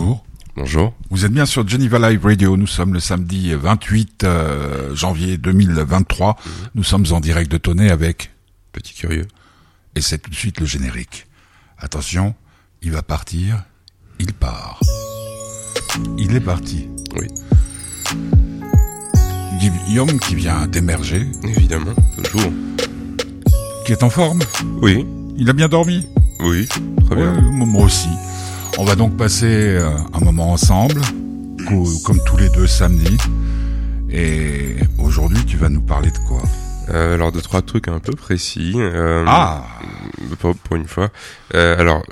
bonjour. Bonjour. Vous êtes bien sur Geneva Live Radio. Nous sommes le samedi 28 euh, janvier 2023. Mhm. Nous sommes en direct de Tonnet avec... Petit curieux. Et c'est tout de suite le générique. Attention, il va partir. Il part. Il est parti. Oui. Guillaume qui vient d'émerger, Évidemment, toujours. qui est en forme. Oui, Il a bien dormi. oui, très bien. Ouais, moi aussi. On va donc passer euh, un moment ensemble, co- comme tous les deux samedis. Et aujourd'hui, tu vas nous parler de quoi? Euh, alors deux trois trucs un peu précis. euh, Ah pour, pour une fois. Euh, alors,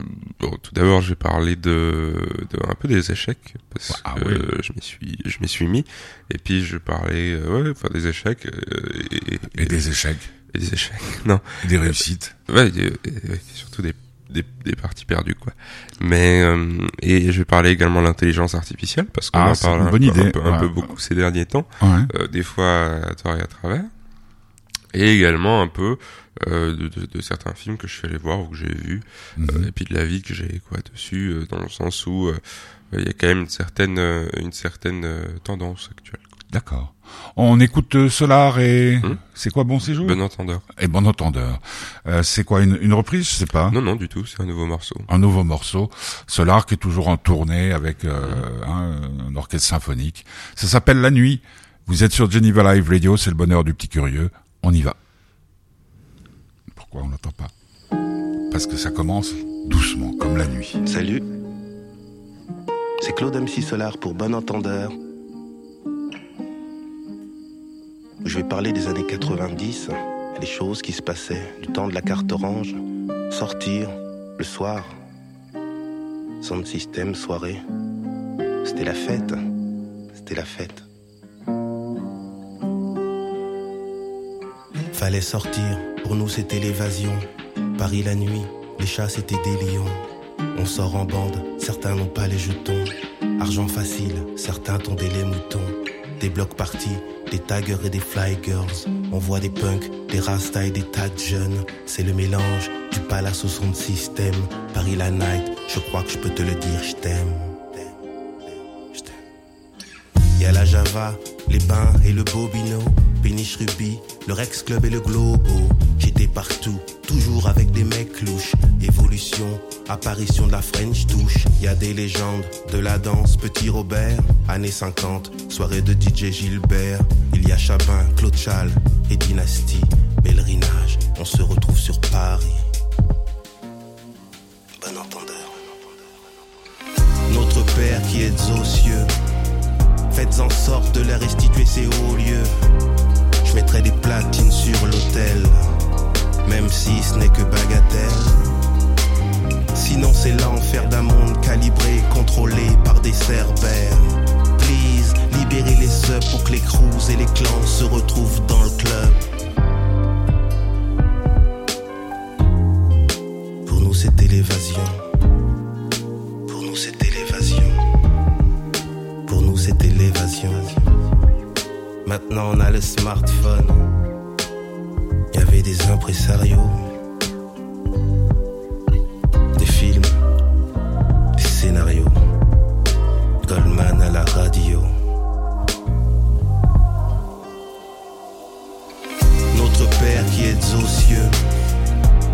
bon, tout d'abord, je vais parler de, de un peu des échecs parce Ah que oui. je m'y suis, je m'y suis mis. Et puis je parler, euh, ouais, enfin des échecs euh, et, et- Et des échecs, et des échecs. Non, et des réussites. ouais, et- surtout des, des des parties perdues quoi. Mais euh, et je vais parler également de l'intelligence artificielle parce qu'on Ah, en parle un, bonne peu- idée. un peu, un peu Ouais. beaucoup ces derniers temps. Ouais. euh, des fois à tort et à travers, et également un peu euh, de, de, de certains films que je suis allé voir ou que j'ai vus, Mhm. euh, et puis de la vie que j'ai quoi dessus, euh, dans le sens où euh, il y a quand même une certaine une certaine tendance actuelle. D'accord. On écoute euh, Solar et... Hmm. C'est quoi Bon Séjour? Bon entendeur. Et Bon Entendeur. Euh, c'est quoi une, une reprise? Je sais pas. Non non du tout, c'est un nouveau morceau. Un nouveau morceau. Solar qui est toujours en tournée avec euh, hein, un orchestre symphonique. Ça s'appelle La Nuit. Vous êtes sur Geneva Live Radio, c'est le bonheur du petit curieux. On y va. Pourquoi on l'entend pas? Parce que ça commence doucement, comme la nuit. Salut. C'est Claude MC Solar pour Bon Entendeur. Je vais parler des années 90, les choses qui se passaient, du temps de la carte orange, sortir, le soir, son système, soirée. C'était la fête, c'était la fête. Fallait sortir, pour nous c'était l'évasion. Paris la nuit, les chats c'était des lions. On sort en bande, certains n'ont pas les jetons. Argent facile, certains tondaient les moutons. Des blocs partis, des taggers et des fly girls. On voit des punks, des rastas et des tas de jeunes. C'est le mélange du palace au son système. Paris la night, je crois que je peux te le dire, je t'aime. Je t'aime. Y a la Java, les bains et le Bobino, Péniche Ruby, le Rex Club et le Globo. J'étais partout, toujours avec des mecs louches. Évolution, apparition de la French touche. Y a des légendes de la danse, Petit Robert, années 50, soirée de DJ Gilbert. Il y a Chabin, Claude Chal et Dynastie, pèlerinage. On se retrouve sur Paris. Bon entendeur. Notre Père qui êtes aux cieux. Faites en sorte de leur restituer ces hauts lieux. Je mettrai des platines sur l'autel, même si ce n'est que bagatelle. Sinon c'est l'enfer d'un monde calibré, contrôlé par des cerbères. Please, libérez les subs pour que les crews et les clans se retrouvent dans le club. Pour nous c'était l'évasion. Maintenant, on a le smartphone. Il y avait des impresarios, des films, des scénarios. Goldman à la radio. Notre Père qui êtes aux cieux,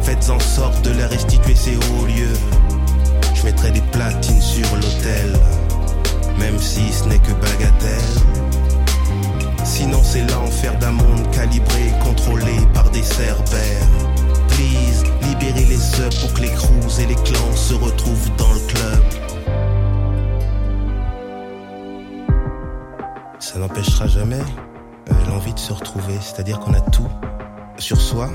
faites en sorte de leur restituer ces hauts lieux. Je mettrai des platines sur l'autel même si ce n'est que bagatelle. Sinon c'est l'enfer d'un monde calibré, contrôlé par des cerbères. Please, libérez les subs pour que les crews et les clans se retrouvent dans le club. Ça n'empêchera jamais euh, l'envie de se retrouver, c'est-à-dire qu'on a tout sur soi.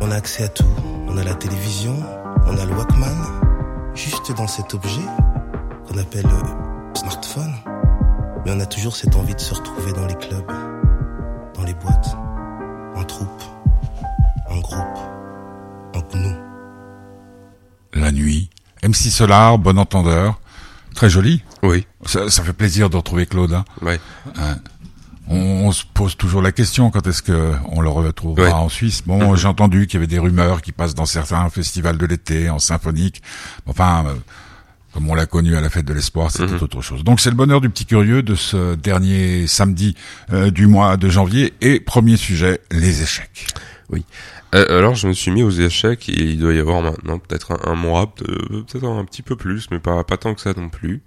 On a accès à tout. On a la télévision, on a le Walkman. Juste dans cet objet, qu'on appelle euh, smartphone. Mais on a toujours cette envie de se retrouver dans les clubs, dans les boîtes, en troupe, en groupe, en nous. La nuit. MC Solar, bon entendeur. Très joli. Oui, Ça, ça fait plaisir de retrouver Claude. hein. ouais. On, on se pose toujours la question quand est-ce que on le retrouvera Ouais. en Suisse? Bon, j'ai entendu qu'il y avait des rumeurs qui passent dans certains festivals de l'été en symphonique. Enfin, euh, comme on l'a connu à la fête de l'espoir, c'était Mhm. autre chose. Donc c'est le bonheur du petit curieux de ce dernier samedi euh, du mois de janvier. Et premier sujet, les échecs. Euh, alors, je me suis mis aux échecs et il doit y avoir maintenant peut-être un, un mois, peut- peut-être un petit peu plus, mais pas, pas tant que ça non plus.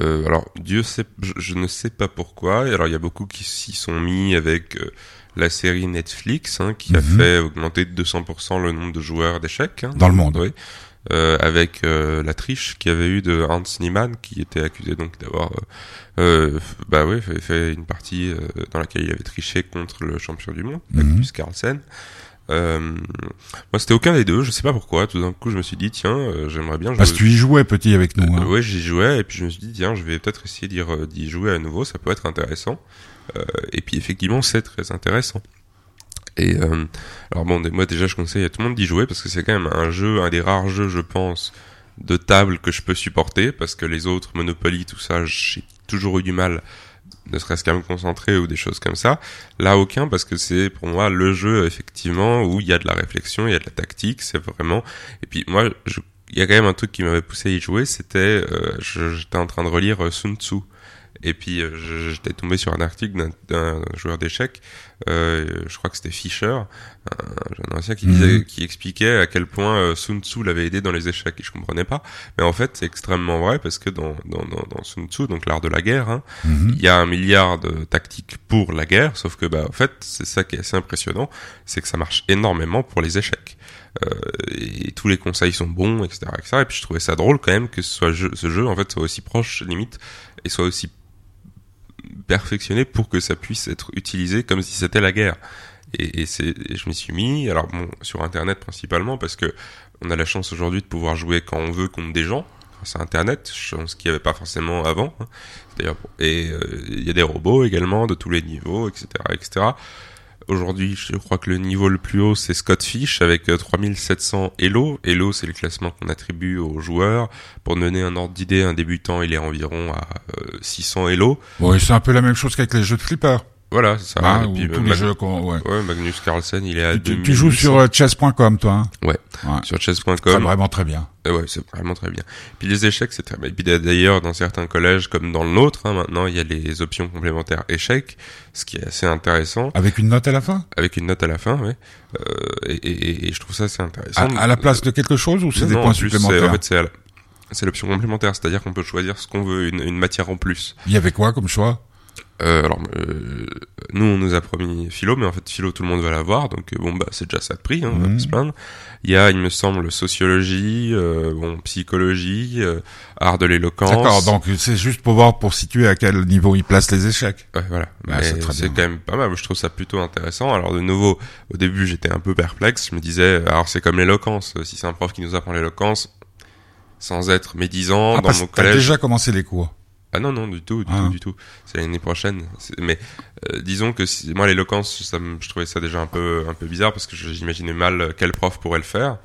Euh, alors, Dieu sait, je, je ne sais pas pourquoi. Et alors, il y a beaucoup qui s'y sont mis avec euh, la série Netflix, hein, qui a Mhm. fait augmenter de 200% le nombre de joueurs d'échecs. hein. Dans le monde. Oui. Euh, avec euh, la triche qu'il y avait eu de Hans Niemann, qui était accusé donc d'avoir, euh, euh, bah oui, fait, fait une partie euh, dans laquelle il avait triché contre le champion du monde, Mhm. Magnus Carlsen. Euh, moi, c'était aucun des deux. Je sais pas pourquoi. Tout d'un coup, je me suis dit, tiens, euh, j'aimerais bien jouer. Parce que tu y jouais petit avec nous. Euh, Hein. ouais, j'y jouais et puis je me suis dit, tiens, je vais peut-être essayer d'y jouer à nouveau. Ça peut être intéressant. Euh, et puis effectivement, c'est très intéressant. Et euh, alors bon, moi déjà, je conseille à tout le monde d'y jouer parce que c'est quand même un jeu, un des rares jeux, je pense, de table que je peux supporter parce que les autres Monopoly, tout ça, j'ai toujours eu du mal, ne serait-ce qu'à me concentrer ou des choses comme ça. Là, aucun parce que c'est pour moi le jeu effectivement où il y a de la réflexion, il y a de la tactique, c'est vraiment. Et puis moi, je... il y a quand même un truc qui m'avait poussé à y jouer, c'était euh, j'étais en train de relire euh, Sun Tzu. Et puis euh, j'étais tombé sur un article d'un- d'un joueur d'échecs, euh, je crois que c'était Fischer, un jeune ancien qui Mhm. disait, qui expliquait à quel point euh, Sun Tzu l'avait aidé dans les échecs. Et je comprenais pas, mais en fait c'est extrêmement vrai parce que dans dans dans, dans Sun Tzu, donc l'art de la guerre, hein, Mhm. il y a un milliard de tactiques pour la guerre, sauf que bah en fait c'est ça qui est assez impressionnant, c'est que ça marche énormément pour les échecs. Euh, et tous les conseils sont bons, etc., etc. Et puis je trouvais ça drôle quand même que ce, soit jeu- ce jeu en fait soit aussi proche limite et soit aussi perfectionné pour que ça puisse être utilisé comme si c'était la guerre. Et, et et je m'y suis mis, alors bon, sur Internet principalement, parce que on a la chance aujourd'hui de pouvoir jouer quand on veut contre des gens, grâce à Internet, chose qu'il n'y avait pas forcément avant. hein. Et euh, il y a des robots également de tous les niveaux, etc., etc. Aujourd'hui, je crois que le niveau le plus haut, c'est Scott Fish avec euh, 3700 Elo. Elo, c'est le classement qu'on attribue aux joueurs. Pour donner un ordre d'idée, un débutant, il est environ à euh, 600 Elo. Ouais, c'est un peu la même chose qu'avec les jeux de flipper. Voilà, c'est ça. Et ou puis, tous euh, les Mag- jeux qu'on. Ouais. Ouais, Magnus Carlsen, il est à Tu, tu 2800. joues sur euh, chess.com, toi. Hein? Ouais. Ouais. sur C'est chess.com. vraiment très bien. Et ouais, c'est vraiment très bien. Puis les échecs, c'est très bien. Et puis d'ailleurs, dans certains collèges, comme dans le nôtre, hein, maintenant, il y a les options complémentaires échecs, ce qui est assez intéressant, Avec une note à la fin? Avec une note à la fin, ouais. Euh, et, et- et je trouve ça assez intéressant. à, à la place de quelque chose ou c'est des non, points en plus, c'est- supplémentaires En fait, c'est la- c'est l'option complémentaire, c'est-à-dire qu'on peut choisir ce qu'on veut, une, une matière en plus. Il y avait quoi comme choix? Euh, alors, euh, nous, on nous a promis philo, mais en fait, philo, tout le monde va l'avoir, donc euh, bon, bah, c'est déjà ça de prix, hein, on va Mhm. pas se plaindre. Il y a, il me semble, sociologie, euh, bon, psychologie, euh, art de l'éloquence. D'accord, donc c'est juste pour voir, pour situer à quel niveau ils placent les échecs. Ouais, voilà. Mais c'est quand même pas mal. Je trouve ça plutôt intéressant. Alors, de nouveau, au début, j'étais un peu perplexe. Je me disais, alors c'est comme l'éloquence. Si c'est un prof qui nous apprend l'éloquence, sans être médisant, Ah, dans mon collège. déjà commencé les cours. Ah non, non, du tout, du Ah. tout, du tout. C'est l'année prochaine. Mais disons que si, moi, l'éloquence, ça je trouvais ça déjà un peu, un peu bizarre parce que j'imaginais mal euh, quel prof pourrait le faire.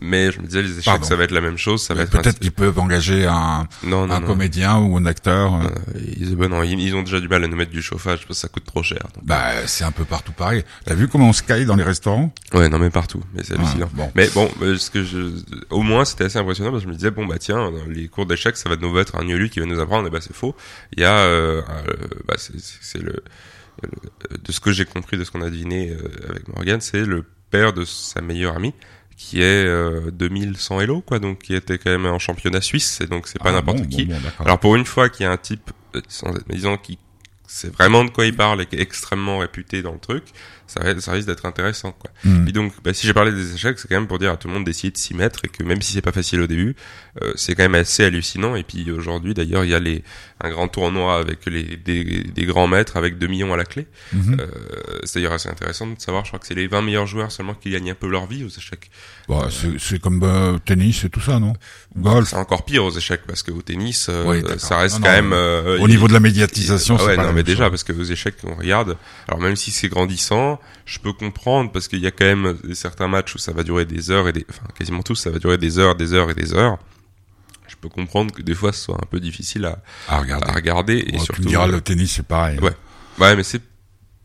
Mais je me disais, les échecs, Pardon. ça va être la même chose. Ça va Peut-être qu'ils peuvent engager un, Non, non, un non. comédien ou un acteur. euh. Euh, ils, ben ils, ils ont déjà du mal à nous mettre du chauffage parce que ça coûte trop cher. donc. Bah, c'est un peu partout pareil. T'as vu comment on se caille dans les restaurants? Ouais, non, mais partout. Mais c'est hallucinant. Ouais, bon. Mais bon, euh, ce que je, au moins, c'était assez impressionnant parce que je me disais, bon, bah, tiens, dans les cours d'échecs, ça va de nouveau être un Niolu qui va nous apprendre. Et bah, c'est faux. Il y a, euh, euh, bah, c'est, le- de ce que j'ai compris de ce qu'on a deviné euh, avec Morgan, c'est le père de sa meilleure amie qui est euh, 2100 Elo, quoi, donc qui était quand même en championnat suisse, et donc c'est pas Ah, n'importe bon, qui. bon, bon, d'accord. Alors pour une fois qu'il y a un type, euh, sans être médisant, qui sait vraiment de quoi il parle et qui est extrêmement réputé dans le truc, ça, ça risque d'être intéressant, quoi. Hmm. Et donc, bah, si j'ai parlé des échecs, c'est quand même pour dire à tout le monde d'essayer de s'y mettre et que même si c'est pas facile au début, euh, c'est quand même assez hallucinant. Et puis aujourd'hui, d'ailleurs, il y a les, un grand tournoi avec les, des, des grands maîtres avec 2 millions à la clé. Mhm. Euh, c'est d'ailleurs assez intéressant de savoir, je crois que c'est les 20 meilleurs joueurs seulement qui gagnent un peu leur vie aux échecs. Bah, c'est- c'est comme euh, tennis et tout ça, non? Golf. C'est encore pire aux échecs parce qu'au tennis, euh, Oui, ça reste Non, quand non, même... euh, Au niveau de la médiatisation, Ah c'est ouais, pas non, mais déjà, chose. parce que aux échecs, on regarde. Alors, même si c'est grandissant, je peux comprendre parce qu'il y a quand même certains matchs où ça va durer des heures et des, enfin, quasiment tous, ça va durer des heures, des heures et des heures. Je peux comprendre que des fois, ce soit un peu difficile à, à à regarder. regarder et surtout. tu me diras, le tennis, c'est pareil. Ouais. Ouais, mais c'est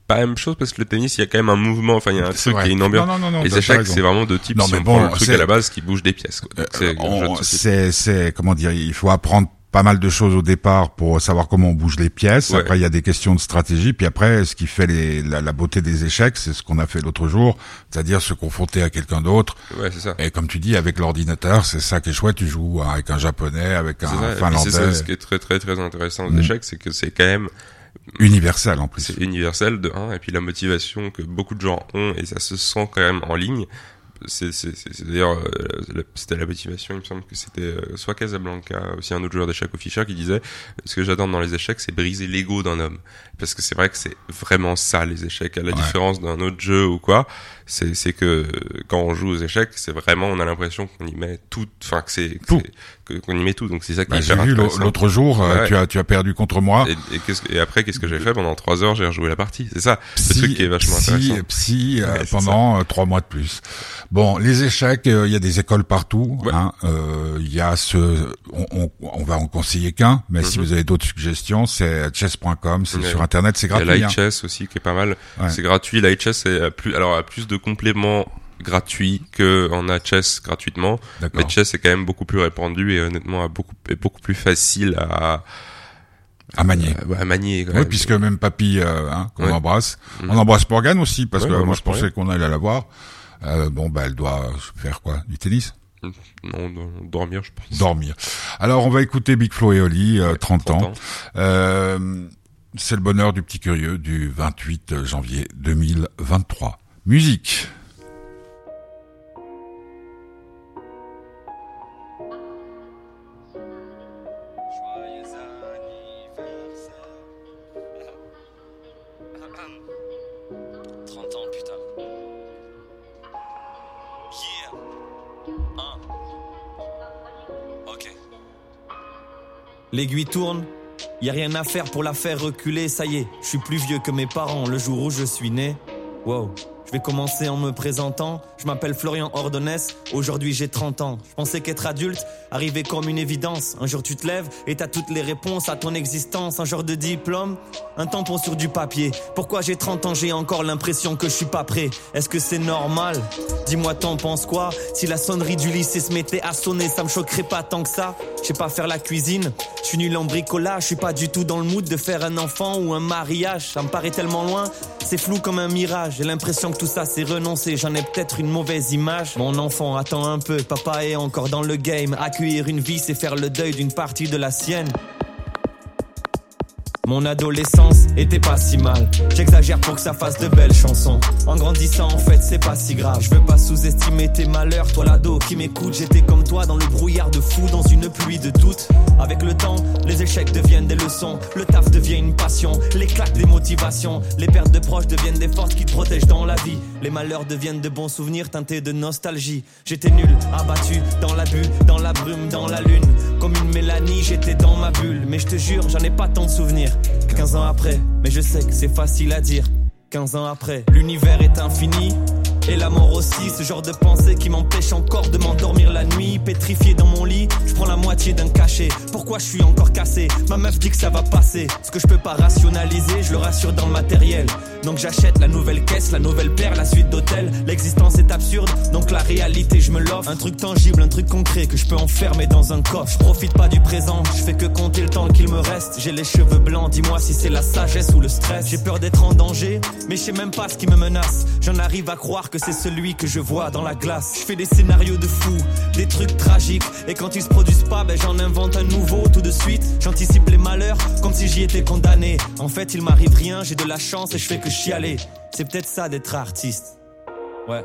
pas la même chose parce que le tennis, il y a quand même un mouvement, enfin il y a un truc, vrai. a une ambiance. Non, non, non, non, les échecs, c'est vraiment de type Non, si mais on bon, prend le truc à la base qui bouge des pièces. C'est. C'est, c'est, comment dire, il faut apprendre pas mal de choses au départ pour savoir comment on bouge les pièces. Ouais. Après, il y a des questions de stratégie. Puis après, ce qui fait les, la, la beauté des échecs, c'est ce qu'on a fait l'autre jour, c'est-à-dire se confronter à quelqu'un d'autre. Ouais, c'est ça. Et comme tu dis, avec l'ordinateur, c'est ça qui est chouette. Tu joues avec un japonais, avec un ça. Finlandais, c'est ce qui est très très très intéressant aux Mm. échecs, c'est que c'est quand même universel en plus. c'est universel de un, et puis la motivation que beaucoup de gens ont et ça se sent quand même en ligne. C'est d'ailleurs euh, c'était la motivation. Il me semble que c'était euh, soit Casablanca, aussi un autre joueur d'échecs au Fischer qui disait ce que j'adore dans les échecs, c'est briser l'ego d'un homme. Parce que c'est vrai que c'est vraiment ça les échecs. À la Ouais. différence d'un autre jeu ou quoi, c'est c'est que quand on joue aux échecs, c'est vraiment on a l'impression qu'on y met tout, enfin que c'est qu'on y met tout. Donc c'est ça qui Bah, est j'ai vu l'autre jour, euh, Ouais. tu as tu as perdu contre moi. Et, et, et après, qu'est-ce que j'ai fait? Pendant trois heures J'ai rejoué la partie. C'est ça, le Psy, truc qui est vachement psy, intéressant. psy, euh, Ouais, pendant euh, trois mois de plus. Bon, les échecs, euh, il y a des écoles partout. Ouais. hein. Euh, Il y a ce, on, on, on va en conseiller qu'un, mais si Mhm. vous avez d'autres suggestions, c'est chess.com, c'est sur internet, c'est Il y a gratuit. hein. aussi qui est pas mal. C'est gratuit. L'IHS est à plus, alors a plus de compléments gratuits que en a chess gratuitement. Mais chess est quand même beaucoup plus répandu et honnêtement beaucoup, est beaucoup plus facile à, À manier. à, à manier. Quand Oui, même. puisque même papy, euh, hein, qu'on Ouais. embrasse, Mhm. on embrasse Morgane aussi parce Ouais, que on moi je pensais qu'on allait la voir. Euh, bon, bah elle doit faire quoi? Du tennis? Non, do- dormir, je pense. Dormir. Alors on va écouter Big Flo et Oli, euh, 30, 30 ans. Euh, c'est le bonheur du petit curieux du 28 janvier 2023. Musique. Joyeux anniversaire. 30 ans, putain. Yeah. Ok. L'aiguille tourne, y a rien à faire pour la faire reculer, ça y est, je suis plus vieux que mes parents le jour où je suis né. Wow. Je vais commencer en me présentant. Je m'appelle Florian Ordonès. Aujourd'hui, j'ai 30 ans. Je pensais qu'être adulte arrivait comme une évidence. Un jour, tu te lèves et t'as toutes les réponses à ton existence. Un genre de diplôme, un tampon sur du papier. Pourquoi j'ai 30 ans, j'ai encore l'impression que je suis pas prêt. Est-ce que c'est normal? Dis-moi, t'en penses quoi? Si la sonnerie du lycée se mettait à sonner, ça me choquerait pas tant que ça. Je sais pas faire la cuisine. Je suis nul en bricolage. Je suis pas du tout dans le mood de faire un enfant ou un mariage. Ça me paraît tellement loin. C'est flou comme un mirage. J'ai l'impression que tout ça c'est renoncé. J'en ai peut-être une mauvaise image. Mon enfant, attends un peu. Papa est encore dans le game. Accueillir une vie, c'est faire le deuil d'une partie de la sienne. Mon adolescence était pas si mal. J'exagère pour que ça fasse de belles chansons. En grandissant, en fait, c'est pas si grave. Je veux pas sous-estimer tes malheurs, toi l'ado qui m'écoute. J'étais comme toi dans le brouillard de fou, dans une pluie de doutes. Avec le temps, les échecs deviennent des leçons. Le taf devient une passion. Les claques des motivations. Les pertes de proches deviennent des forces qui te protègent dans la vie. Les malheurs deviennent de bons souvenirs teintés de nostalgie. J'étais nul, abattu, dans la bulle, dans la brume, dans la lune. Comme une Mélanie, j'étais dans ma bulle. Mais je te jure, j'en ai pas tant de souvenirs. 15 ans après, mais je sais que c'est facile à dire. 15 ans après, l'univers est infini. Et la mort aussi, ce genre de pensée qui m'empêche encore de m'endormir la nuit. Pétrifié dans mon lit, je prends la moitié d'un cachet. Pourquoi je suis encore cassé? Ma meuf dit que ça va passer. Ce que je peux pas rationaliser, je le rassure dans le matériel. Donc j'achète la nouvelle caisse, la nouvelle paire, la suite d'hôtel. L'existence est absurde, donc la réalité je me l'offre. Un truc tangible, un truc concret que je peux enfermer dans un coffre. Je profite pas du présent, je fais que compter le temps qu'il me reste. J'ai les cheveux blancs, dis-moi si c'est la sagesse ou le stress. J'ai peur d'être en danger, mais je sais même pas ce qui me menace. J'en arrive à croire que c'est celui que je vois dans la glace. Je fais des scénarios de fou, des trucs tragiques. Et quand ils se produisent pas, ben j'en invente un nouveau tout de suite. J'anticipe les malheurs comme si j'y étais condamné. En fait, il m'arrive rien, j'ai de la chance et je fais que chialer. C'est peut-être ça d'être artiste. Ouais.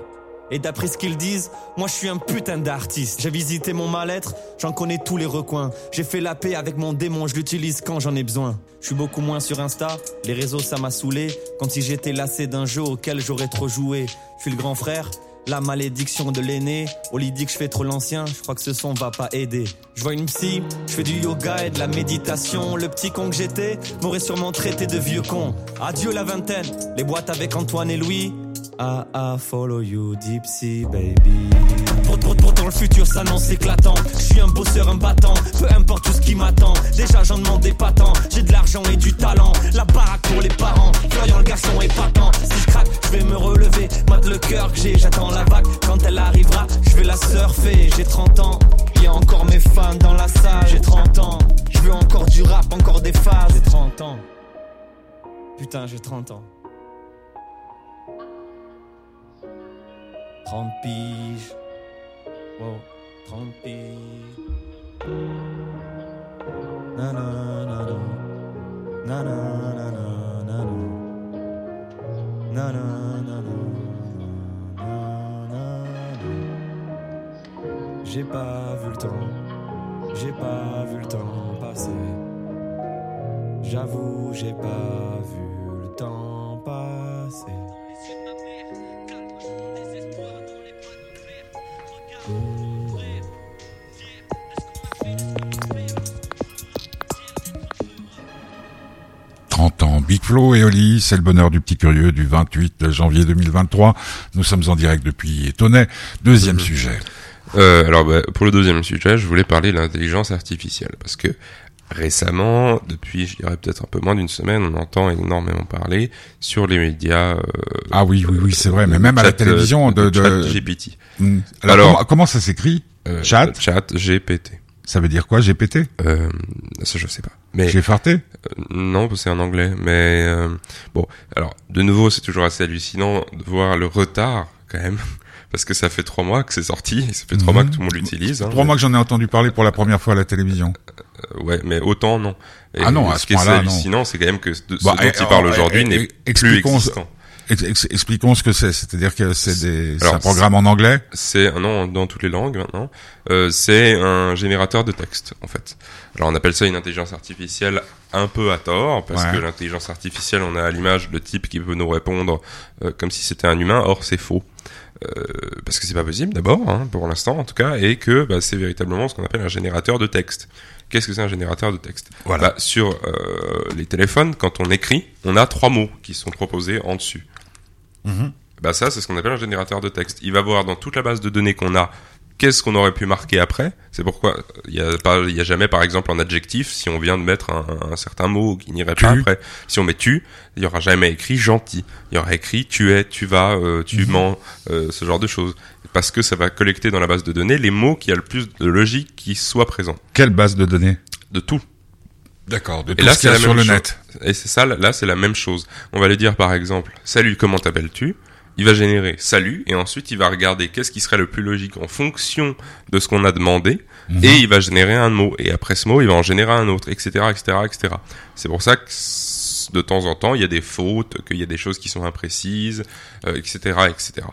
Et d'après ce qu'ils disent, moi je suis un putain d'artiste. J'ai visité mon mal-être, j'en connais tous les recoins. J'ai fait la paix avec mon démon, je l'utilise quand j'en ai besoin. Je suis beaucoup moins sur Insta, les réseaux ça m'a saoulé. Comme si j'étais lassé d'un jeu auquel j'aurais trop joué. Je suis le grand frère, la malédiction de l'aîné. Oli dit que je fais trop l'ancien, je crois que ce son va pas aider. Je vois une psy, je fais du yoga et de la méditation. Le petit con que j'étais m'aurait sûrement traité de vieux con. Adieu la vingtaine, les boîtes avec Antoine et Louis. Ah ah, follow you, deep sea, baby. Le futur s'annonce éclatant. Je suis un bosseur, un battant. Peu importe tout ce qui m'attend. Déjà j'en demandais pas tant. J'ai de l'argent et du talent. La baraque pour les parents. Florian le garçon épatant. Si je craque, je vais me relever. Mate le cœur que j'ai, j'attends la vague. Quand elle arrivera, je vais la surfer. J'ai 30 ans, y a encore mes fans dans la salle. J'ai 30 ans, je veux encore du rap, encore des phases. J'ai 30 ans. Putain, j'ai 30 ans. 30 piges. Wow, 30 piges. Na na na na. Na na na na na na. Na na na na. Na na na. J'ai pas vu le temps. J'ai pas vu le temps passer. J'avoue, j'ai pas vu le temps passer. « Big Flo et Oli, c'est le bonheur du petit curieux du 28 janvier 2023. Nous sommes en direct depuis Tonnet. Deuxième sujet. Euh, alors, bah, pour le deuxième sujet, je voulais parler de l'intelligence artificielle parce que récemment, depuis, je dirais peut-être un peu moins d'une semaine, on entend énormément parler sur les médias. Euh, Ah oui, oui, oui, c'est vrai. Mais même à la télévision, euh, de, de... chat GPT. Hmm. Alors, Alors- comment, comment ça s'écrit? Euh, Chat? Chat GPT. Ça veut dire quoi GPT Euh, ça, je sais pas. Mais J'ai farté? Euh, Non, c'est en anglais. Mais euh, bon, alors de nouveau, c'est toujours assez hallucinant de voir le retard quand même, parce que ça fait trois mois que c'est sorti, et ça fait trois Mhm. mois que tout le monde l'utilise. hein. Trois mois que j'en ai entendu parler pour la première fois à la télévision. Euh, ouais, mais autant non. Et Ah non, à ce ce qui est point-là, hallucinant, c'est quand même que de, ce Bah, dont il parle et- aujourd'hui n'est plus existant. Ex- ex- expliquons ce que c'est. C'est-à-dire que c'est un programme en anglais? C'est un non dans toutes les langues maintenant. Euh, c'est un générateur de texte en fait. Alors on appelle ça une intelligence artificielle un peu à tort parce Ouais. que l'intelligence artificielle on a à l'image le type qui peut nous répondre euh, comme si c'était un humain. Or c'est faux. Euh, parce que c'est pas possible d'abord, hein, pour l'instant en tout cas, et que bah, c'est véritablement ce qu'on appelle un générateur de texte. Qu'est-ce que c'est un générateur de texte? Voilà. Bah, Sur euh, les téléphones, quand on écrit, on a trois mots qui sont proposés en dessus. Bah ça, c'est ce qu'on appelle un générateur de texte. Il va voir dans toute la base de données qu'on a qu'est-ce qu'on aurait pu marquer après. C'est pourquoi il y a pas, il y a jamais par exemple en adjectif si on vient de mettre un, un certain mot qui n'irait pas après. Si on met tu, il y aura jamais écrit gentil. Il y aura écrit tu es, tu vas, euh, tu Mhm. mens, euh, ce genre de choses. Parce que ça va collecter dans la base de données les mots qui a le plus de logique qui soient présents. Quelle base de données? De tout. D'accord. De Et tout là, c'est sur même le chose. net. Et c'est ça, là, c'est la même chose. On va lui dire par exemple, salut, comment t'appelles-tu? Il va générer salut, et ensuite il va regarder qu'est-ce qui serait le plus logique en fonction de ce qu'on a demandé, Mhm. et il va générer un mot. Et après ce mot, il va en générer un autre, etc., etc., etc. C'est pour ça que de temps en temps, il y a des fautes, qu'il y a des choses qui sont imprécises, euh, etc., etc.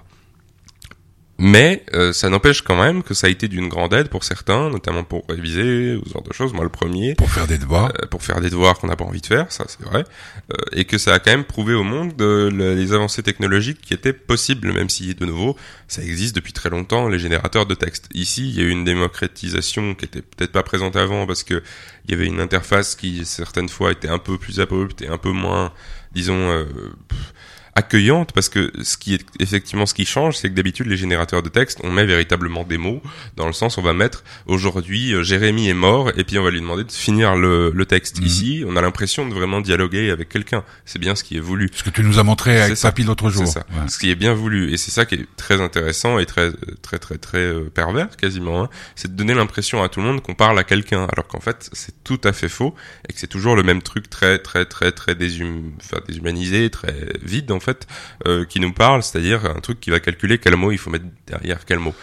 Mais euh, ça n'empêche quand même que ça a été d'une grande aide pour certains, notamment pour réviser, ou ce genre de choses. Moi, le premier, Pour faire des devoirs. euh, pour faire des devoirs qu'on n'a pas envie de faire, ça c'est vrai, euh, et que ça a quand même prouvé au monde euh, le- les avancées technologiques qui étaient possibles, même si de nouveau ça existe depuis très longtemps les générateurs de texte. Ici, il y a eu une démocratisation qui était peut-être pas présente avant parce que il y avait une interface qui certaines fois était un peu plus abrupte et un peu moins, disons. euh, pff, accueillante parce que ce qui est effectivement ce qui change c'est que d'habitude les générateurs de texte on met véritablement des mots dans le sens on va mettre aujourd'hui euh, Jérémy est mort et puis on va lui demander de finir le, le texte Mhm. ici on a l'impression de vraiment dialoguer avec quelqu'un c'est bien ce qui est voulu Ce que tu nous as montré avec. Papy l'autre jour. c'est ça Ouais. ce qui est bien voulu et c'est ça qui est très intéressant et très très très très euh, pervers quasiment hein. c'est de donner l'impression à tout le monde qu'on parle à quelqu'un alors qu'en fait c'est tout à fait faux et que c'est toujours le même truc très très très très déshum... enfin, déshumanisé très vide en fait euh, qui nous parle c'est-à-dire un truc qui va calculer quel mot il faut mettre derrière quel mot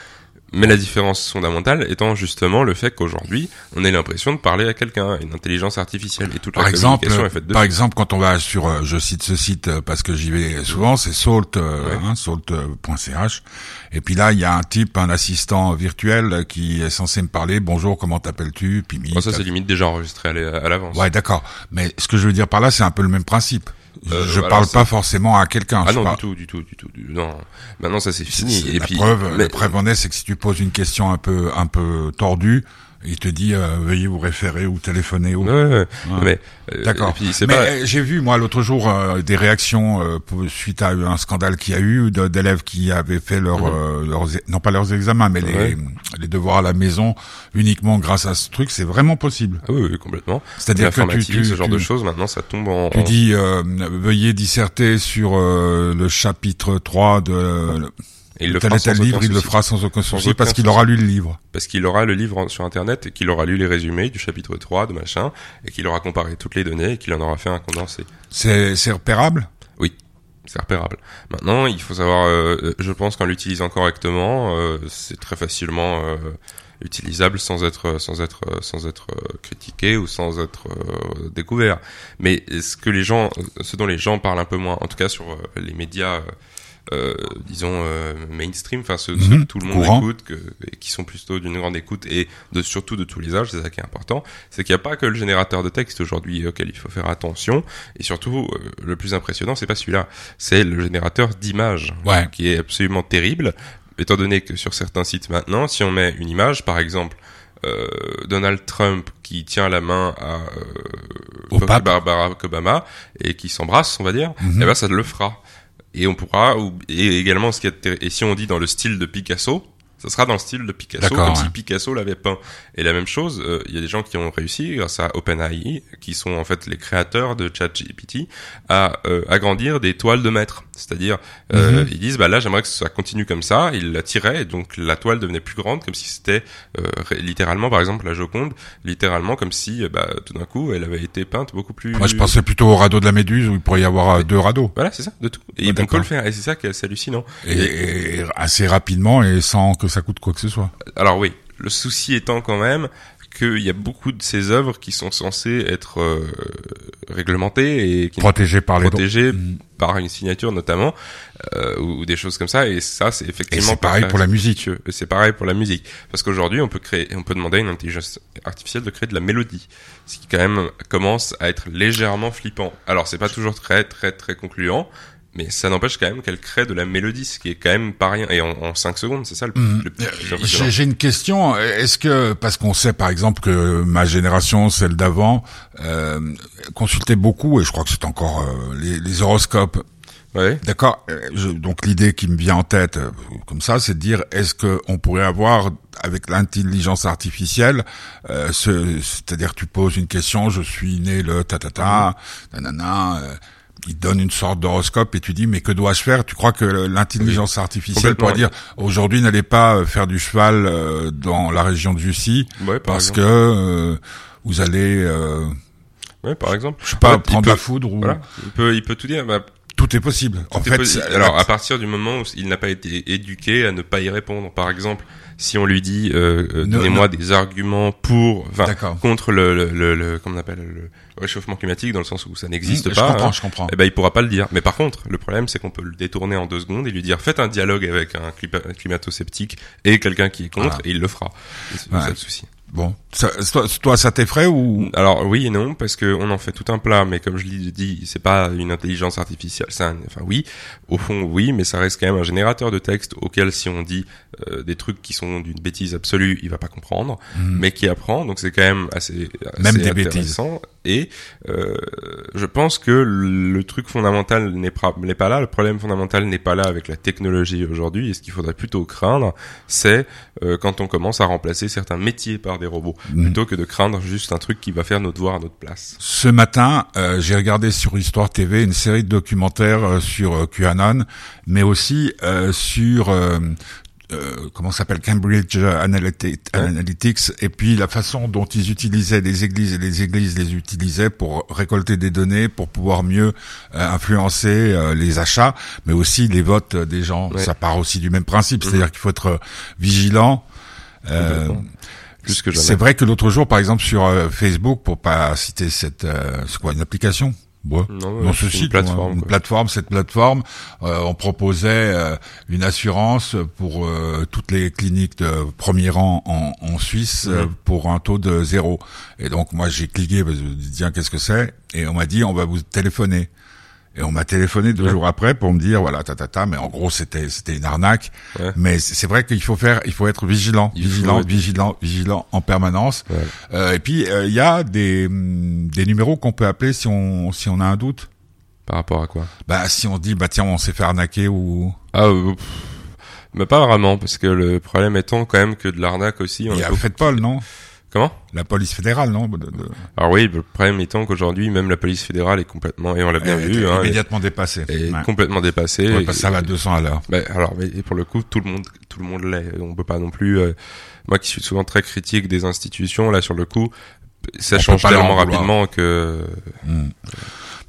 mais la différence fondamentale étant justement le fait qu'aujourd'hui, on ait l'impression de parler à quelqu'un, une intelligence artificielle, et toute Par la exemple, communication est faite de par exemple, quand on va sur, euh, je cite ce site euh, parce que j'y vais souvent, c'est salt, Ouais. hein, salt.ch. Et puis là, il y a un type, un assistant virtuel qui est censé me parler. Bonjour, comment t'appelles-tu? Pimi. Bon, ça, t'as- c'est limite déjà enregistré à l'avance. Ouais, d'accord. Mais ce que je veux dire par là, c'est un peu le même principe. Euh, je parle pas forcément à quelqu'un. Ah non, parle- du tout, du tout, du tout. du- Non, maintenant ça c'est fini. Et la puis, preuve, mais- la preuve en est, c'est que si tu poses une question un peu, un peu tordue, Il te dit euh, veuillez vous référer ou téléphoner ou. Ouais, ouais, ouais. Euh, D'accord. Mais pas. euh, j'ai vu moi l'autre jour euh, des réactions euh, suite à un scandale qu'il y a eu d'élèves qui avaient fait leur, euh, leurs non pas leurs examens mais les, Mhm. Les devoirs à la maison uniquement grâce à ce truc. C'est vraiment possible. Ah oui, oui, complètement. C'est-à-dire que tu, tu, ce genre tu- de choses, maintenant, ça tombe en. tu dis euh, veuillez disserter sur euh, le chapitre 3 de et il le tel fera et tel sans livre, aucun il le souci. fera sans aucun Sans souci aucun parce qu'il aura lu le livre. Parce qu'il aura le livre sur Internet et qu'il aura lu les résumés du chapitre 3 de machin et qu'il aura comparé toutes les données et qu'il en aura fait un condensé. C'est c'est repérable? C'est repérable. Maintenant, il faut savoir, euh, je pense qu'en l'utilisant correctement, euh, c'est très facilement euh, utilisable sans être sans être sans être euh, critiqué ou sans être euh, découvert. Mais ce que les gens, ce dont les gens parlent un peu moins, en tout cas sur euh, les médias. Euh, euh, disons euh, mainstream, enfin ceux, ceux Mhm. que tout le monde Courant. écoute, que, et qui sont plutôt d'une grande écoute et de surtout de tous les âges, c'est ça qui est important, c'est qu'il n'y a pas que le générateur de texte aujourd'hui auquel il faut faire attention, et surtout euh, le plus impressionnant, c'est pas celui-là, c'est le générateur d'images Ouais. qui est absolument terrible, étant donné que sur certains sites maintenant, si on met une image, par exemple, euh, Donald Trump qui tient la main à euh, Au pape. Bar- Barack Obama et qui s'embrasse, on va dire, Mhm. eh ben ça le fera. Et on pourra, ou, et également et si on dit dans le style de Picasso, ça sera dans le style de Picasso, comme ouais. si Picasso l'avait peint. Et la même chose, euh, il y a des gens qui ont réussi, grâce à OpenAI, qui sont en fait les créateurs de ChatGPT, à euh, agrandir des toiles de maître. C'est-à-dire, euh, Mhm. ils disent, bah là, j'aimerais que ça continue comme ça. Ils la tiraient, et donc la toile devenait plus grande, comme si c'était euh, littéralement, par exemple, la Joconde, littéralement comme si, euh, bah, tout d'un coup, elle avait été peinte beaucoup plus. Moi, je pensais plutôt au radeau de la Méduse où il pourrait y avoir deux radeaux. Voilà, c'est ça, de tout. Et Ouais, on peut le faire, et c'est ça qui est assez hallucinant. Et, et assez rapidement et sans que ça coûte quoi que ce soit. Alors oui, le souci étant quand même qu'il y a beaucoup de ces œuvres qui sont censées être euh, réglementées et qui Protégé par les protégées Mm. par une signature notamment euh, ou, ou des choses comme ça et ça c'est effectivement c'est pareil pour la musique. c'est pareil pour la musique parce qu'aujourd'hui on peut créer on peut demander à une intelligence artificielle de créer de la mélodie ce qui quand même commence à être légèrement flippant alors c'est pas toujours très très très concluant mais ça n'empêche quand même qu'elle crée de la mélodie ce qui est quand même pas rien et en, en 5 secondes c'est ça le, Mhm. impressionnant. J'ai une question. Est-ce que parce qu'on sait par exemple que ma génération, celle d'avant, euh, consultait beaucoup et je crois que c'est encore euh, les, les horoscopes. ouais D'accord. Euh, Donc l'idée qui me vient en tête euh, comme ça, c'est de dire est-ce que on pourrait avoir avec l'intelligence artificielle, euh, ce- c'est-à-dire tu poses une question, je suis né le tatata, nanana. Il donne une sorte d'horoscope et tu dis mais que dois-je faire? Tu crois que l'intelligence artificielle pourrait dire aujourd'hui n'allez pas euh, faire du cheval euh, dans la région de Jussy ouais par parce exemple. que euh, vous allez euh, Ouais, par exemple. je sais pas Ouais, prendre peut- la foudre ou Voilà, il peut, il peut tout dire. Bah, tout est possible. en est fait, alors à partir du moment où il n'a pas été éduqué à ne pas y répondre, par exemple, si on lui dit euh, euh, Ne- donnez-moi des arguments pour, enfin, contre le, le, le, le- comment on appelle le réchauffement climatique dans le sens où ça n'existe Mmh, pas. Je comprends, hein, je comprends. eh ben, il pourra pas le dire. Mais par contre, le problème, c'est qu'on peut le détourner en deux secondes et lui dire faites un dialogue avec un climato-sceptique et quelqu'un qui est contre, Ah. et il le fera. Et C'est Ouais. ça le souci. Bon, ça, toi, ça t'effraie ou? Alors oui et non parce que on en fait tout un plat, mais comme je l'ai dit, c'est pas une intelligence artificielle. Un- enfin oui, au fond oui, mais ça reste quand même un générateur de texte auquel si on dit euh, des trucs qui sont d'une bêtise absolue, il va pas comprendre, mais qui apprend. Donc c'est quand même assez, assez Même des intéressant. Et euh, je pense que le truc fondamental n'est pas là. Le problème fondamental n'est pas là avec la technologie aujourd'hui. Et ce qu'il faudrait plutôt craindre, c'est euh, quand on commence à remplacer certains métiers par des robots, Mhm. plutôt que de craindre juste un truc qui va faire nos devoirs à notre place. Ce matin, euh, j'ai regardé sur Histoire TV une série de documentaires euh, sur euh, QAnon, mais aussi euh, sur euh, comment ça s'appelle Cambridge Analyti- Analytics, et puis la façon dont ils utilisaient les églises et les églises les utilisaient pour récolter des données, pour pouvoir mieux euh, influencer euh, les achats, mais aussi les votes des gens. Ouais. Ça part aussi du même principe, Mhm. c'est-à-dire qu'il faut être euh, vigilant. Euh, c'est vrai que l'autre jour, par exemple, sur Facebook, pour pas citer cette, euh, c'est quoi, une application? Ouais. Non, ce site, une plateforme. une cette plateforme, euh, on proposait euh, une assurance pour euh, toutes les cliniques de premier rang en, en Suisse pour un taux de zéro. Et donc moi j'ai cliqué, parce que je me dis, tiens qu'est-ce que c'est? Et on m'a dit on va vous téléphoner. Et on m'a téléphoné deux jours après pour me dire voilà ta ta ta mais en gros c'était c'était une arnaque Ouais. mais c'est vrai qu'il faut faire il faut être vigilant Il vigilant être- vigilant vigilant en permanence Voilà. Euh, et puis euh, il y a des hum, des numéros qu'on peut appeler si on si on a un doute Par rapport à quoi? Bah si on dit bah tiens on s'est fait arnaquer ou Ah, euh, mais pas vraiment, parce que le problème étant quand même que de l'arnaque aussi. On il y a a beaucoup- Fedpol non? Comment? La police fédérale non? De, de- Alors oui, le problème étant qu'aujourd'hui, même la police fédérale est complètement, et on l'a bien vu, hein, immédiatement dépassé est Ouais. complètement dépassée. Ouais, Et- ça va à 200 à l'heure Ben, alors, mais pour le coup, tout le monde, tout le monde l'est. On peut pas non plus. euh, moi, qui suis souvent très critique des institutions, là, sur le coup, ça On change tellement rapidement que. Hmm.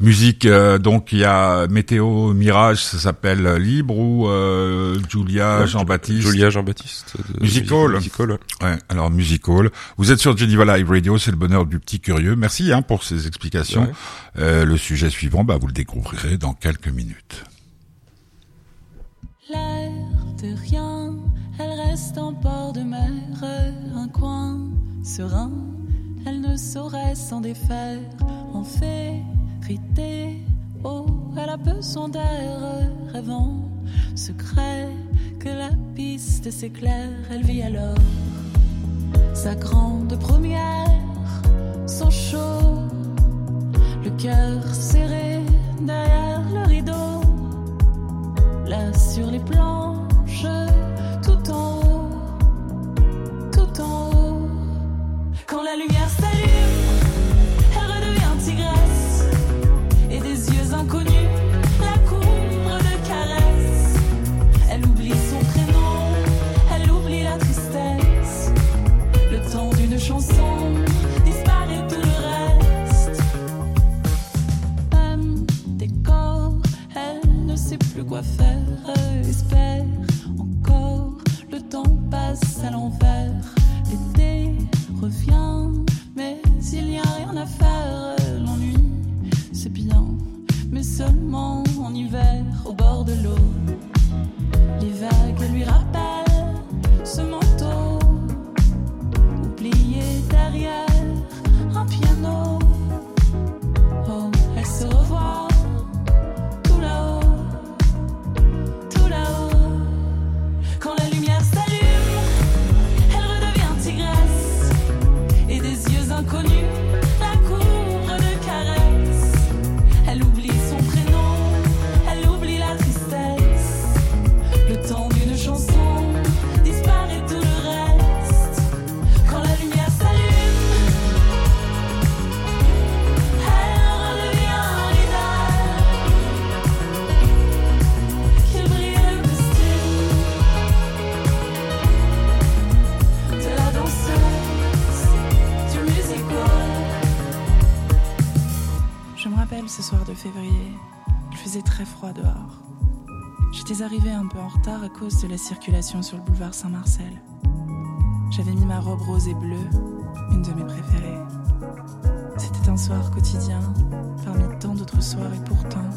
Musique, euh, donc il y a Météo Mirage, ça s'appelle euh, Libre ou euh, Julia Ouais, Jean-Baptiste. Julia Jean-Baptiste. Musical. Musical, ouais. Ouais, alors Musical. Vous êtes sur Geneva Live Radio, c'est le bonheur du petit curieux. Merci hein, pour ces explications. Ouais. Euh, le sujet suivant, bah, vous le découvrirez dans quelques minutes. L'air de rien, elle reste en bord de mer, un coin serein, saurait s'en défaire. En vérité, oh, elle a besoin d'air, rêvant, secret, que la piste s'éclaire, elle vit alors sa grande première, son chaud, le cœur serré derrière le rideau. Là sur les planches, arrivée un peu en retard à cause de la circulation sur le boulevard Saint-Marcel. J'avais mis ma robe rose et bleue, une de mes préférées. C'était un soir quotidien, parmi tant d'autres soirs, et pourtant,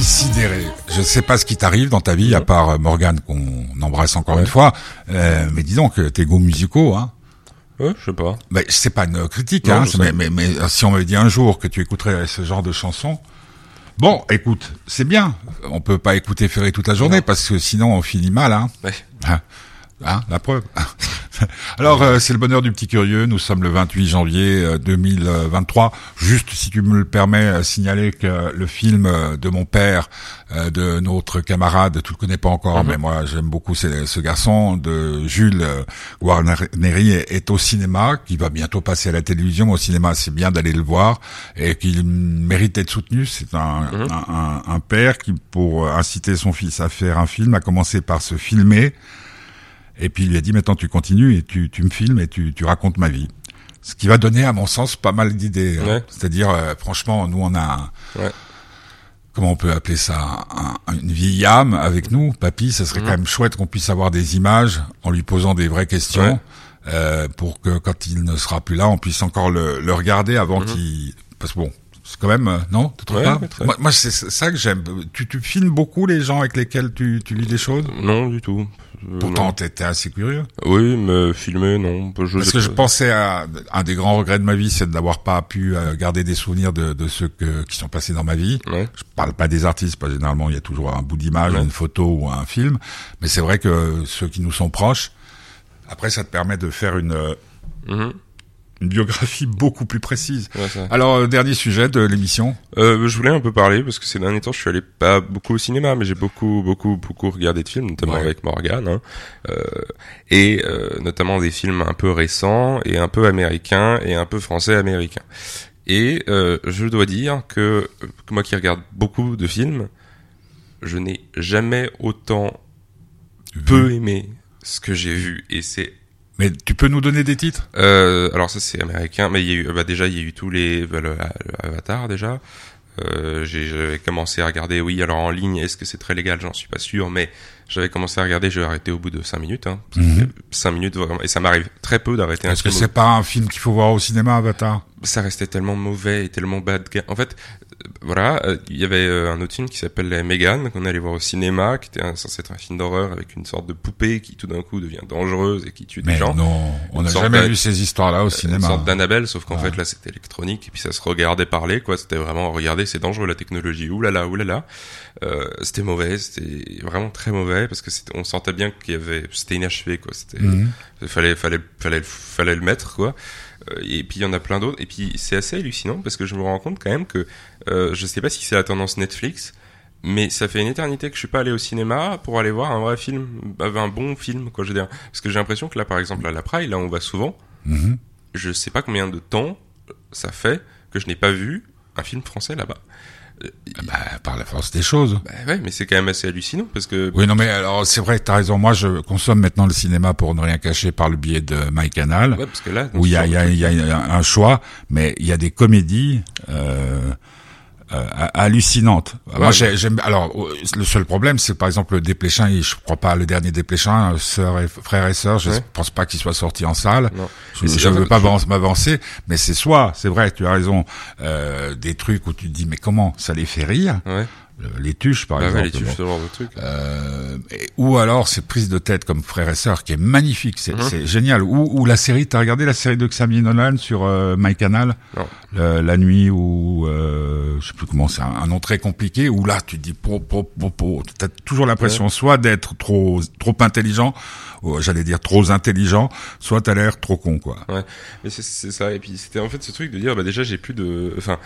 Je suis sidéré. Je sais pas ce qui t'arrive dans ta vie, à part euh, Morgane qu'on embrasse encore Ouais. une fois. Euh, mais dis donc, tes goûts musicaux, hein. Ouais, je sais pas. Ben, c'est pas une critique, Non, hein, mais, mais, mais si on m'avait dit un jour que tu écouterais ce genre de chanson, bon, écoute, c'est bien. On peut pas écouter Ferré toute la journée Non. parce que sinon on finit mal, hein. Ouais. Hein, Hein, la preuve. Alors, euh, c'est le bonheur du petit curieux. Nous sommes le 28 janvier euh, 2023. Juste, si tu me le permets, euh, signaler que le film euh, de mon père, euh, de notre camarade, tu le connais pas encore, Mhm. mais moi j'aime beaucoup ce, garçon, de Jules euh, Guarneri, est, au cinéma, qui va bientôt passer à la télévision. Au cinéma, c'est bien d'aller le voir et qu'il mérite d'être soutenu. C'est un, Mhm. un, un- un père qui, pour inciter son fils à faire un film, a commencé par se filmer Et puis il lui a dit maintenant tu continues et tu, tu me filmes et tu, tu racontes ma vie. Ce qui va donner, à mon sens, pas mal d'idées. hein. Ouais. C'est-à-dire, euh, franchement, nous on a un, Ouais. comment on peut appeler ça, un- une vieille âme avec nous, papy. Ça serait Mhm. quand même chouette qu'on puisse avoir des images en lui posant des vraies questions. Ouais. euh, pour que quand il ne sera plus là, on puisse encore le, le regarder avant Mhm. qu'il... Parce que bon, c'est quand même... euh, non Tu trouves Ouais, pas. Moi, moi, c'est ça que j'aime. Tu, tu filmes beaucoup les gens avec lesquels tu, tu lis des choses? Non, du tout. Euh, Pourtant, non. t'étais assez curieux. Oui, me filmer, non. Je Parce que je pensais à un des grands regrets de ma vie, c'est de n'avoir pas pu euh, garder des souvenirs de, de ceux que, qui sont passés dans ma vie. Ouais. Je parle pas des artistes, parce que généralement il y a toujours un bout d'image, Ouais. une photo ou un film. Mais c'est vrai que ceux qui nous sont proches, après ça te permet de faire une, euh, Mhm. Une biographie beaucoup plus précise. Ouais. Alors euh, dernier sujet de l'émission. Euh, je voulais un peu parler parce que ces derniers temps, je suis allé pas beaucoup au cinéma, mais j'ai beaucoup, beaucoup, beaucoup regardé de films, notamment Ouais. avec Morgan, hein, euh, et euh, notamment des films un peu récents et un peu américains et un peu français-américains. Et euh, je dois dire que, que moi qui regarde beaucoup de films, je n'ai jamais autant peu aimé ce que j'ai vu, et c'est Mais tu peux nous donner des titres? Euh, alors ça c'est américain, mais il y a eu, bah déjà il y a eu tous les bah, le, le Avatar déjà. Euh, j'avais commencé à regarder, oui, alors en ligne, est-ce que c'est très légal? J'en suis pas sûr, mais j'avais commencé à regarder, j'ai arrêté au bout de 5 minutes. Hein, Mhm. 5 minutes vraiment, et ça m'arrive très peu d'arrêter un Est-ce que film. c'est pas un film qu'il faut voir au cinéma, Avatar? Ça restait tellement mauvais et tellement bad. En fait, euh, voilà, euh, il y avait euh, un autre film qui s'appelle Megan qu'on allait voir au cinéma, qui était un- censé être un film d'horreur avec une sorte de poupée qui tout d'un coup devient dangereuse et qui tue des Mais gens. non, on Une n'a jamais vu ces histoires-là au une cinéma. sorte d'Annabelle, sauf qu'en fait là c'était électronique et puis ça se regardait parler quoi. C'était vraiment regarder, c'est dangereux la technologie. Oulala, oulala. Euh, c'était mauvais, c'était vraiment très mauvais parce que on sentait bien qu'il y avait, c'était inachevé quoi. C'était, Mhm. fallait, fallait, fallait, fallait le mettre quoi. Euh, Et puis il y en a plein d'autres. Et puis c'est assez hallucinant parce que je me rends compte quand même que euh, je sais pas si c'est la tendance Netflix. Mais ça fait une éternité que je suis pas allé au cinéma pour aller voir un vrai film, un bon film, quoi, je veux dire. Parce que j'ai l'impression que là, par exemple, à la Pride, là, on va souvent, Mhm. je sais pas combien de temps ça fait que je n'ai pas vu un film français là-bas. Bah, par la force des choses. Bah ouais, mais c'est quand même assez hallucinant parce que Oui, non, mais alors c'est vrai, t'as raison. Moi, je consomme maintenant le cinéma pour ne rien cacher par le biais de MyCanal, ouais, parce que là, où il y a, y, a, y a un choix, mais il y a des comédies euh, euh, hallucinantes. Moi, Ouais. j'aime. Alors, euh, le seul problème, c'est par exemple le Desplechin. et Je crois pas le dernier Desplechin, euh, sœurs et frères et sœurs. Je Ouais. pense pas qu'il soit sorti en salle. Non. Je, je veux pas m'avancer, mais c'est soit, c'est vrai, tu as raison, euh, des trucs où tu te dis mais comment ça les fait rire, Ouais. Euh, les tuches par exemple. ouais, les tuches, bon. ce genre de truc. Euh, et- ou alors ces prises de tête comme frères et sœurs qui est magnifique, c'est c'est génial. Ou, ou la série, t'as regardé la série de Xavier Nolan sur euh, MyCanal? Le- la nuit ou euh, je sais plus comment, c'est un, un nom très compliqué. Où là tu te dis, po, po, po, po. t'as toujours l'impression soit d'être trop trop intelligent, ou j'allais dire trop intelligent, soit t'as l'air trop con quoi. Mais c'est- c'est ça. Et puis c'était en fait ce truc de dire, bah déjà j'ai plus de, enfin.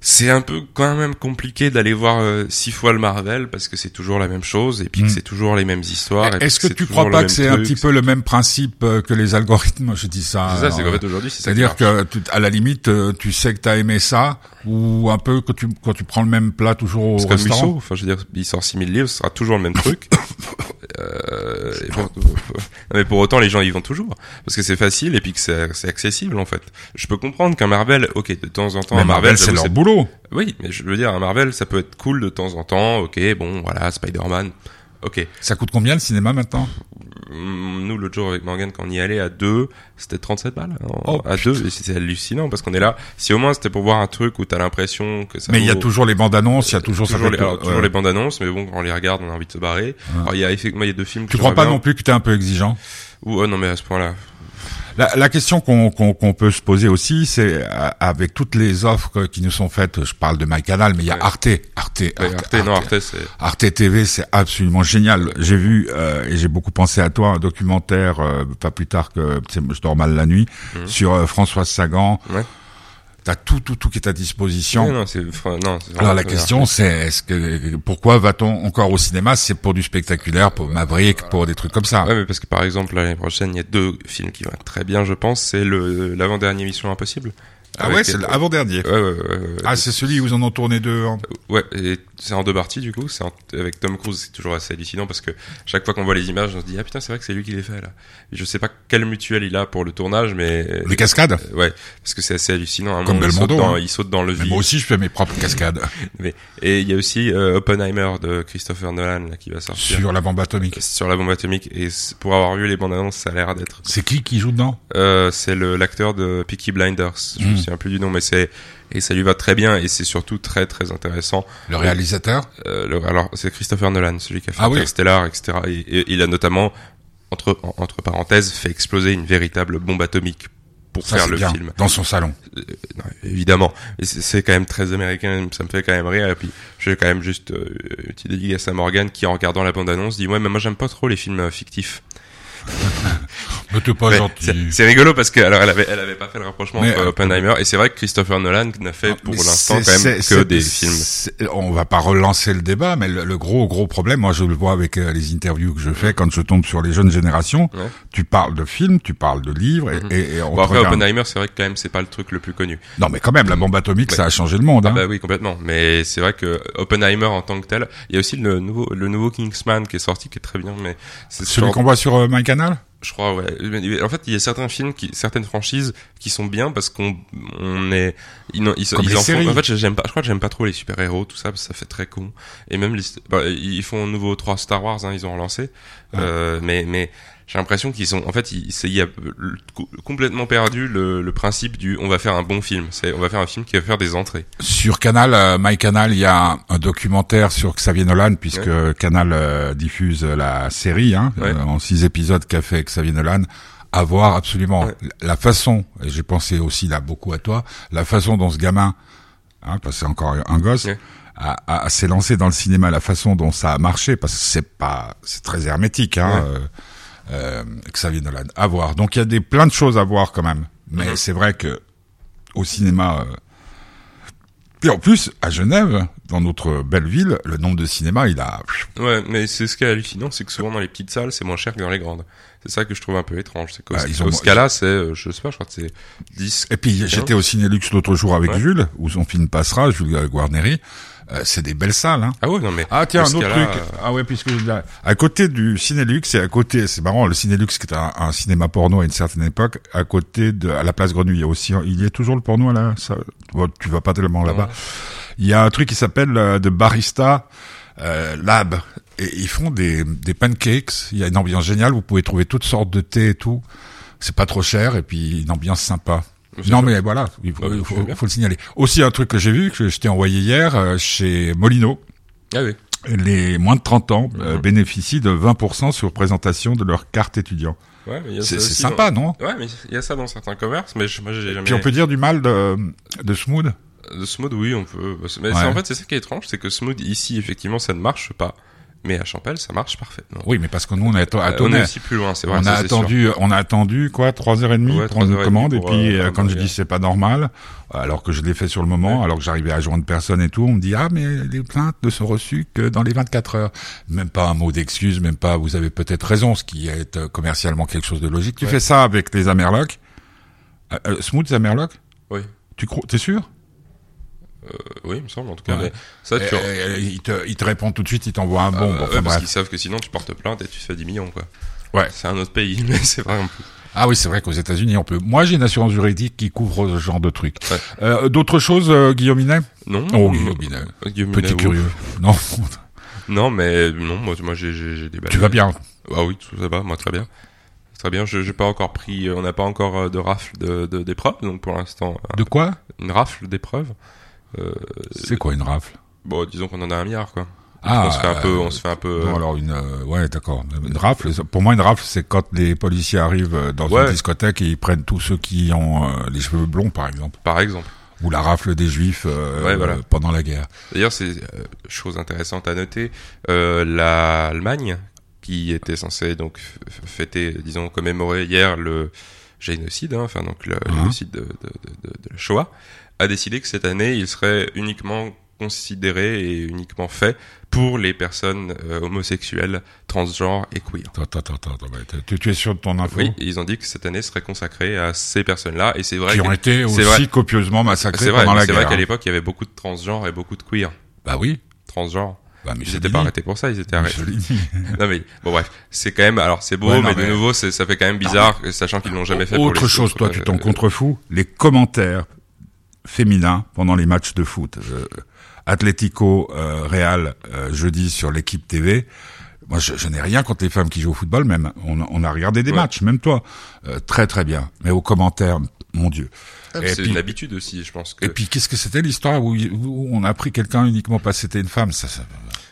C'est un peu quand même compliqué d'aller voir euh, six fois le Marvel parce que c'est toujours la même chose et puis que Mm. c'est toujours les mêmes histoires. Est-ce que c'est tu crois pas que c'est un petit peu le même principe euh, que les algorithmes? Je dis ça. C'est ça, c'est euh, qu'en fait aujourd'hui c'est C'est-à-dire que tu- à la limite, euh, tu sais que t'as aimé ça, ou un peu quand tu quand tu prends le même plat toujours au C'est comme restaurant. Musso, enfin je veux dire, il sort 6000 livres, ce sera toujours le même truc. euh, bon, mais pour autant les gens y vont toujours parce que c'est facile et puis que c'est accessible en fait. Je peux comprendre qu'un Marvel, ok, de temps en temps Mais un Marvel, Marvel, c'est leur boulot. Oui, mais je veux dire un Marvel, ça peut être cool de temps en temps. Ok, bon, voilà, Spider-Man. Ok, Ça coûte combien le cinéma maintenant? Nous l'autre jour avec Morgan quand on y allait à deux, c'était 37 balles Oh, à deux et c'était hallucinant parce qu'on est là. Si au moins c'était pour voir un truc où t'as l'impression que ça Mais il y a toujours les bandes annonces, il y a toujours, ça toujours, fait les, alors, toujours ouais. les bandes annonces, mais bon, quand on les regarde, on a envie de se barrer. Alors, il y a effectivement, il y a deux films. que Tu crois pas bien- non plus que t'es un peu exigeant? Ou, oh, non, mais à ce point-là. La, la question qu'on qu'on qu'on peut se poser aussi, c'est euh, avec toutes les offres qui nous sont faites, je parle de MyCanal, mais il y a Ouais. Arte, Arte, Ouais, Arte, Arte, non, Arte, c'est. Arte TV, c'est absolument génial. J'ai vu euh, et j'ai beaucoup pensé à toi un documentaire euh, pas plus tard que je dors mal la nuit Mhm. sur euh, Françoise Sagan. Ouais. T'as tout, tout, tout qui est à disposition. Ouais, non, c'est, enfin, non, c'est Alors la question c'est est-ce que pourquoi va-t-on encore au cinéma? C'est pour du spectaculaire, pour Maverick, pour des trucs comme ça. Ouais, mais parce que par exemple, l'année prochaine, il y a deux films qui vont être très bien, je pense. C'est le, l'avant-dernier Mission Impossible. Ah ouais, c'est l'avant-dernier. Ouais, ouais, ouais, Ah c'est celui où ils en ont tourné deux. hein. Ouais, et c'est en deux parties du coup. C'est en- avec Tom Cruise, c'est toujours assez hallucinant parce que chaque fois qu'on voit les images, on se dit ah putain c'est vrai que c'est lui qui les fait là. Et je sais pas quelle mutuelle il a pour le tournage, mais Les cascades? Ouais, parce que c'est assez hallucinant. Un Comme moment, il saute, Belmondo, dans, hein. il saute dans le Mais vide. Moi aussi, je fais mes propres cascades Mais- et il y a aussi euh, Oppenheimer de Christopher Nolan là, qui va sortir sur la bombe atomique. sur la bombe atomique. Et pour avoir vu les bandes annonces, ça a l'air d'être. C'est qui qui joue dedans? Euh, c'est le l'acteur de Peaky Blinders. Je me Mm. Souviens plus du nom, mais c'est et ça lui va très bien et c'est surtout très très intéressant. Le réalisateur Euh, le- alors c'est Christopher Nolan, celui qui a fait Ah oui. Interstellar, etc. Et, et il a notamment entre en- entre parenthèses fait exploser une véritable bombe atomique pour Ça, faire le bien. film. Dans son salon. Non, évidemment, c'est quand même très américain, ça me fait quand même rire. Et puis, je vais quand même juste euh, une petite dédicace à Morgan qui, en regardant la bande-annonce, dit ouais, mais moi j'aime pas trop les films euh, fictifs. Mais t'es pas gentil. c'est- rigolo parce que alors elle avait elle avait pas fait le rapprochement Mais, entre euh, Oppenheimer et c'est vrai que Christopher Nolan n'a fait pour Mais l'instant quand même que des c'est- films. c'est- On va pas relancer le débat, mais le, le gros gros problème, moi je le vois avec euh, les interviews que je fais quand je tombe sur les jeunes générations. Ouais. Tu parles de films, tu parles de livres, et, Mhm. et- et on Bon après regarde. Oppenheimer, c'est vrai que quand même c'est pas le truc le plus connu. Non, mais quand même, la bombe atomique, Ouais. ça a changé le monde. Hein. Bah oui, complètement. Mais c'est vrai que Oppenheimer en tant que tel, il y a aussi le nouveau le nouveau Kingsman qui est sorti qui est très bien, mais c'est Celui sur- qu'on voit sur euh, MyCanal? Je crois, ouais. En fait, il y a certains films, qui, certaines franchises qui sont bien parce qu'on on est, ils, ils, Comme ils les en font. séries. En fait, j'aime pas. Je crois que j'aime pas trop les super héros, tout ça, parce que ça fait très con. Et même les, bah, ils font un nouveau 3 Star Wars, hein, ils ont relancé. Euh, mais mais j'ai l'impression qu'ils sont, en fait, il, c'est- il y a le- complètement perdu le, le principe du, on va faire un bon film. C'est, on va faire un film qui va faire des entrées. Sur Canal, euh, MyCanal, il y a un, un documentaire sur Xavier Nolan, puisque Canal euh, diffuse la série hein, Ouais. euh, en six épisodes qu'a fait Xavier Nolan. À voir absolument Ouais. la façon, et j'ai pensé aussi là beaucoup à toi, la façon dont ce gamin, hein, parce que c'est encore un gosse, a- s'est lancé dans le cinéma, la façon dont ça a marché, parce que c'est pas, c'est très hermétique, hein, Ouais. Euh, Xavier Nolan. À voir. Donc il y a des plein de choses à voir quand même, mais Mhm. c'est vrai que au cinéma. euh, puis en plus, à Genève, dans notre belle ville, le nombre de cinémas, il a. Ouais, mais c'est ce qui est hallucinant, c'est que souvent dans les petites salles, c'est moins cher que dans les grandes. C'est ça que je trouve un peu étrange. C'est qu'au Bah, ont- ce cas-là, c'est, euh, je sais pas, je crois que c'est 10, Et puis j'étais au Cinélux l'autre jour avec Ouais. Jules, où son film passera, Jules Guarneri. Euh, c'est des belles salles. Hein. Ah oui, non mais. Ah tiens, un autre truc. euh, Ah ouais, puisque à côté du Cinélux, c'est à côté, c'est marrant, le Cinélux qui était un, un cinéma porno à une certaine époque, à côté de à la place Grenouille, il y a aussi, il y a toujours le porno là. Ça, tu vas pas tellement là-bas. Il y a un truc qui s'appelle euh, de barista euh, lab et ils font des des pancakes. Il y a une ambiance géniale. Vous pouvez trouver toutes sortes de thé et tout. C'est pas trop cher et puis une ambiance sympa. Non mais voilà, il faut, je faut, le signaler. Aussi un truc que j'ai vu que je t'ai envoyé hier euh, chez Molino Ah oui. les moins de 30 ans euh, Mhm. bénéficient de 20% sur présentation de leur carte étudiant. Ouais, mais il y a C'est sympa, non? Ouais, mais il y a ça dans certains commerces, mais je- moi j'ai jamais. Puis on peut dire du mal de, de Smooth De Smooth, oui, on peut. Mais Ouais. en fait, c'est ça qui est étrange, c'est que Smooth ici, effectivement, ça ne marche pas. Mais à Champel, ça marche parfaitement. Oui, mais parce que nous on Euh, à on est Tonnet. aussi plus loin, c'est vrai. On a sûr. attendu, on a attendu quoi, trois heures et demie Ouais, pour une 3h30 commande. Et pour, puis euh, euh, quand je dis c'est pas normal, alors que je l'ai fait sur le moment, Ouais. alors que j'arrivais à joindre personne et tout, on me dit ah mais les plaintes ne sont reçues que dans les 24 heures. Même pas un mot d'excuse, même pas. Vous avez peut-être raison, ce qui est euh, commercialement quelque chose de logique. Tu Ouais. fais ça avec les Amerlocs. Euh, euh, Smooth Amerloc Oui. Tu crois T'es sûr? Euh, oui, il me semble, en tout cas. Ouais. Mais ça, tu. Euh, euh, il, te, il te répond tout de suite, il t'envoie un bon. Euh, bon, enfin, parce qu'ils savent que sinon tu portes plainte et tu te fais 10 millions, quoi. Ouais. C'est un autre pays, mais c'est. Ah oui, c'est vrai qu'aux États-Unis, on peut. Moi, j'ai une assurance juridique qui couvre ce genre de trucs. Ouais. Euh, D'autres choses, euh, Guillaume Minet? Non. Oh, Guillaume euh, Guillaume Petit curieux. Non, Non, mais non, moi, moi j'ai des balles. tu vas bien? Ah oui, tout ça va, moi très bien. Très bien, je j'ai pas encore pris, on n'a pas encore euh, de rafle de de- d'épreuves, donc pour l'instant, euh, De quoi? une rafle d'épreuves. Euh, C'est quoi une rafle? Bon, disons qu'on en a un milliard, quoi. Ah, on se fait un peu, euh, on se fait un peu. Bon, euh, alors une, euh, ouais, d'accord. Une rafle. Pour moi, une rafle, c'est quand les policiers arrivent euh, dans Ouais. une discothèque et ils prennent tous ceux qui ont euh, les cheveux blonds, par exemple, par exemple. ou la rafle des Juifs euh, Ouais, voilà. euh, pendant la guerre. D'ailleurs, c'est euh, chose intéressante à noter, euh, l'Allemagne qui était censée donc fêter, disons commémorer hier le génocide, hein, enfin donc le Mhm. génocide de, de, de, de- la Shoah, a décidé que cette année il serait uniquement considéré et uniquement fait pour les personnes euh, homosexuelles, transgenres et queer. Attends, attends, attends, tu, tu es sûr de ton info? Oui, ils ont dit que cette année serait consacrée à ces personnes-là, et c'est vrai Qui ont été aussi vrai. copieusement vrai, pendant la c'est vrai guerre. qu'à hein. l'époque il y avait beaucoup de transgenres et beaucoup de queer. Bah oui. transgenres. Bah, Ils Michel étaient pas arrêtés pour ça, ils étaient arrêtés. Non mais bon bref, c'est quand même alors c'est beau, Ouais, non, mais de mais- nouveau ça fait quand même bizarre, sachant qu'ils l'ont jamais fait. pour Autre les chose, toi, tu t'en contrefous Les commentaires féminins pendant les matchs de foot. Euh, Atlético euh, Real euh, jeudi sur l'équipe TV. Moi, je, je n'ai rien contre les femmes qui jouent au football, même. On, on a regardé des Ouais. matchs, même toi. Euh, très très bien. Mais aux commentaires, mon Dieu. Et C'est puis- une habitude aussi, je pense que. Et puis, qu'est-ce que c'était l'histoire où, où on a pris quelqu'un uniquement parce que c'était une femme ça, ça-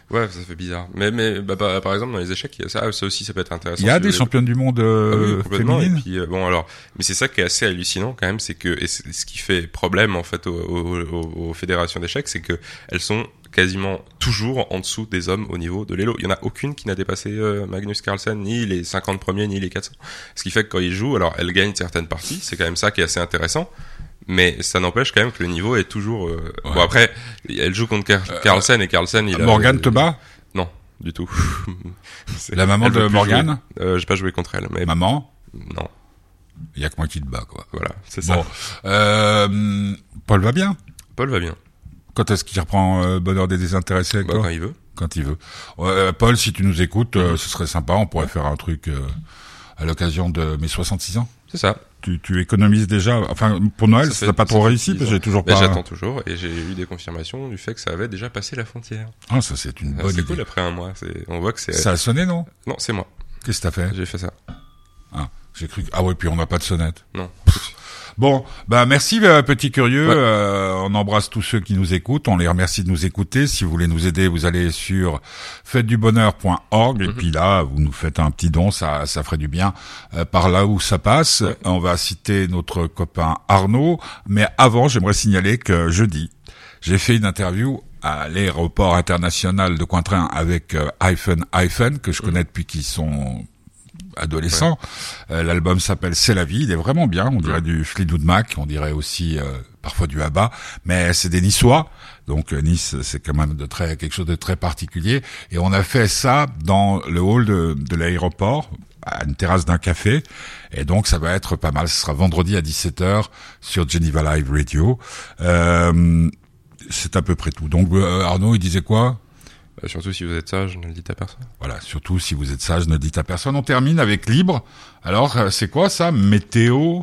Ouais, ça fait bizarre. Mais mais bah, bah, par exemple dans les échecs, il y a ça, ça aussi ça peut être intéressant. Il y a si des championnes du monde Ah oui, euh. Et féminines puis euh, bon alors, mais c'est ça qui est assez hallucinant quand même, c'est que et ce qui fait problème en fait aux- aux fédérations d'échecs, c'est que elles sont quasiment toujours en dessous des hommes au niveau de l'élo. Il y en a aucune qui n'a dépassé euh, Magnus Carlsen ni les 50 premiers ni les 400. Ce qui fait que quand ils jouent, alors elles gagnent certaines parties, c'est quand même ça qui est assez intéressant. Mais ça n'empêche quand même que le niveau est toujours. euh, Ouais. Bon après, elle joue contre Car- Carlsen et Carlsen il a. Morgane te bat? Non, du tout. La maman elle de euh, J'ai pas joué contre elle, mais Maman? Non. Il y a que moi qui te bats, quoi. Voilà, c'est ça. Bon, euh, Paul va bien? Paul va bien. Quand est-ce qu'il reprend euh, Bonheur des désintéressés Bah, quand il veut. Quand il veut. Euh, Paul, si tu nous écoutes, euh, ce serait sympa. On pourrait faire un truc euh, à l'occasion de mes 66 ans. C'est ça. Tu, tu économises déjà. Enfin, pour Noël, ça n'a pas trop réussi parce que j'ai toujours pas. j'attends toujours et j'ai eu des confirmations du fait que ça avait déjà passé la frontière. Ah, ça c'est une Ah, bonne c'est idée. cool après un mois. C'est, on voit que c'est. Ça a sonné, non? Non, c'est moi. Qu'est-ce que t'as fait? J'ai fait ça. Ah, j'ai cru. que- Ah ouais, puis on n'a pas de sonnette. Non. Bon, bah merci euh, petit curieux. Ouais. Euh, on embrasse tous ceux qui nous écoutent. On les remercie de nous écouter. Si vous voulez nous aider, vous allez sur fêtedubonheur.org et Mhm. puis là, vous nous faites un petit don, ça, ça ferait du bien euh, par là où ça passe. On va citer notre copain Arnaud, mais avant, j'aimerais signaler que jeudi, j'ai fait une interview à l'aéroport international de Cointrin avec euh, Hyphen Hyphen que je connais depuis qu'ils sont adolescents. Euh, L'album s'appelle C'est la vie. Il est vraiment bien. On dirait du Fleetwood Mac. On dirait aussi euh, parfois du ABBA. Mais c'est des Niçois. Donc euh, Nice, c'est quand même de très quelque chose de très particulier. Et on a fait ça dans le hall de, de l'aéroport à une terrasse d'un café. Et donc ça va être pas mal. Ce sera vendredi à 17h sur Geneva Live Radio. Euh, c'est à peu près tout. Donc euh, Arnaud, il disait quoi? Surtout si vous êtes sage, ne le dites à personne. voilà, surtout si vous êtes sage, ne dites à personne. On termine avec libre. Alors, euh, c'est quoi ça Météo?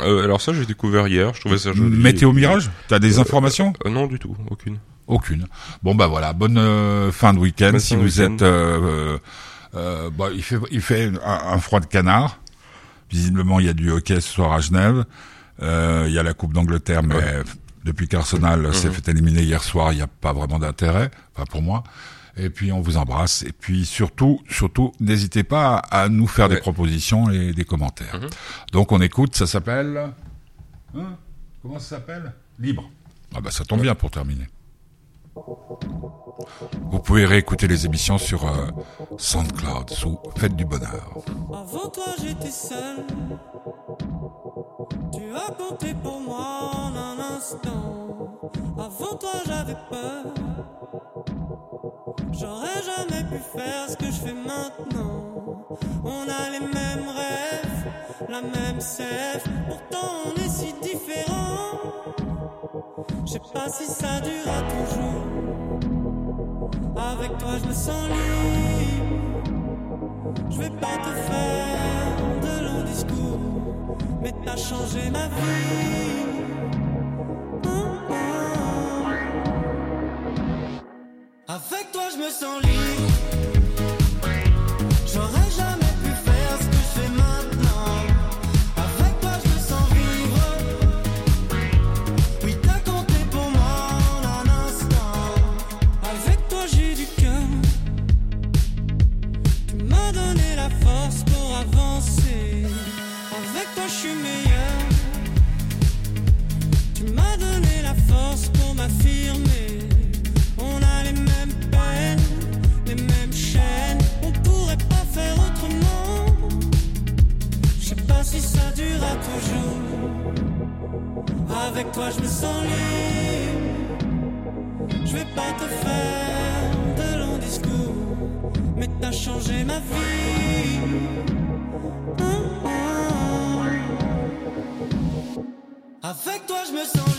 Euh, alors ça, j'ai découvert hier. Je trouvais ça joli. Météo Mirage? T'as des informations? Euh, Non, du tout. Aucune. Aucune. Bon bah voilà, bonne euh, fin de week-end. Bonne si vous week-end. êtes, euh, euh, euh, bah, il fait il fait un, un froid de canard. Visiblement, il y a du hockey ce soir à Genève. Euh, il y a la Coupe d'Angleterre, mais Ouais. Depuis qu'Arsenal s'est Mhm. fait éliminer hier soir, il n'y a pas vraiment d'intérêt, enfin pour moi. Et puis on vous embrasse. Et puis surtout, surtout, n'hésitez pas à, nous faire des propositions et des commentaires. Mhm. Donc on écoute, ça s'appelle. Hein Comment ça s'appelle? Libre. Ah bah ça tombe bien pour terminer. Vous pouvez réécouter les émissions sur euh, SoundCloud sous Fête du Bonheur. Avant toi j'étais seul Tu as compté pour moi Avant toi j'avais peur. J'aurais jamais pu faire ce que je fais maintenant. On a les mêmes rêves, la même sève. Pourtant on est si différents. Je sais pas si ça durera toujours. Avec toi je me sens libre. Je vais pas te faire de longs discours, mais t'as changé ma vie. Je me sens libre. J'aurais jamais pu faire ce que je fais maintenant. Avec toi, je me sens vivre. Oui, t'as compté pour moi en un instant. Avec toi, j'ai du cœur. Tu m'as donné la force pour avancer. Avec toi, je suis meilleur. Tu m'as donné la force pour m'affirmer. Avec toi, je me sens libre. Je vais pas te faire de longs discours, mais t'as changé ma vie. Avec toi, je me sens libre.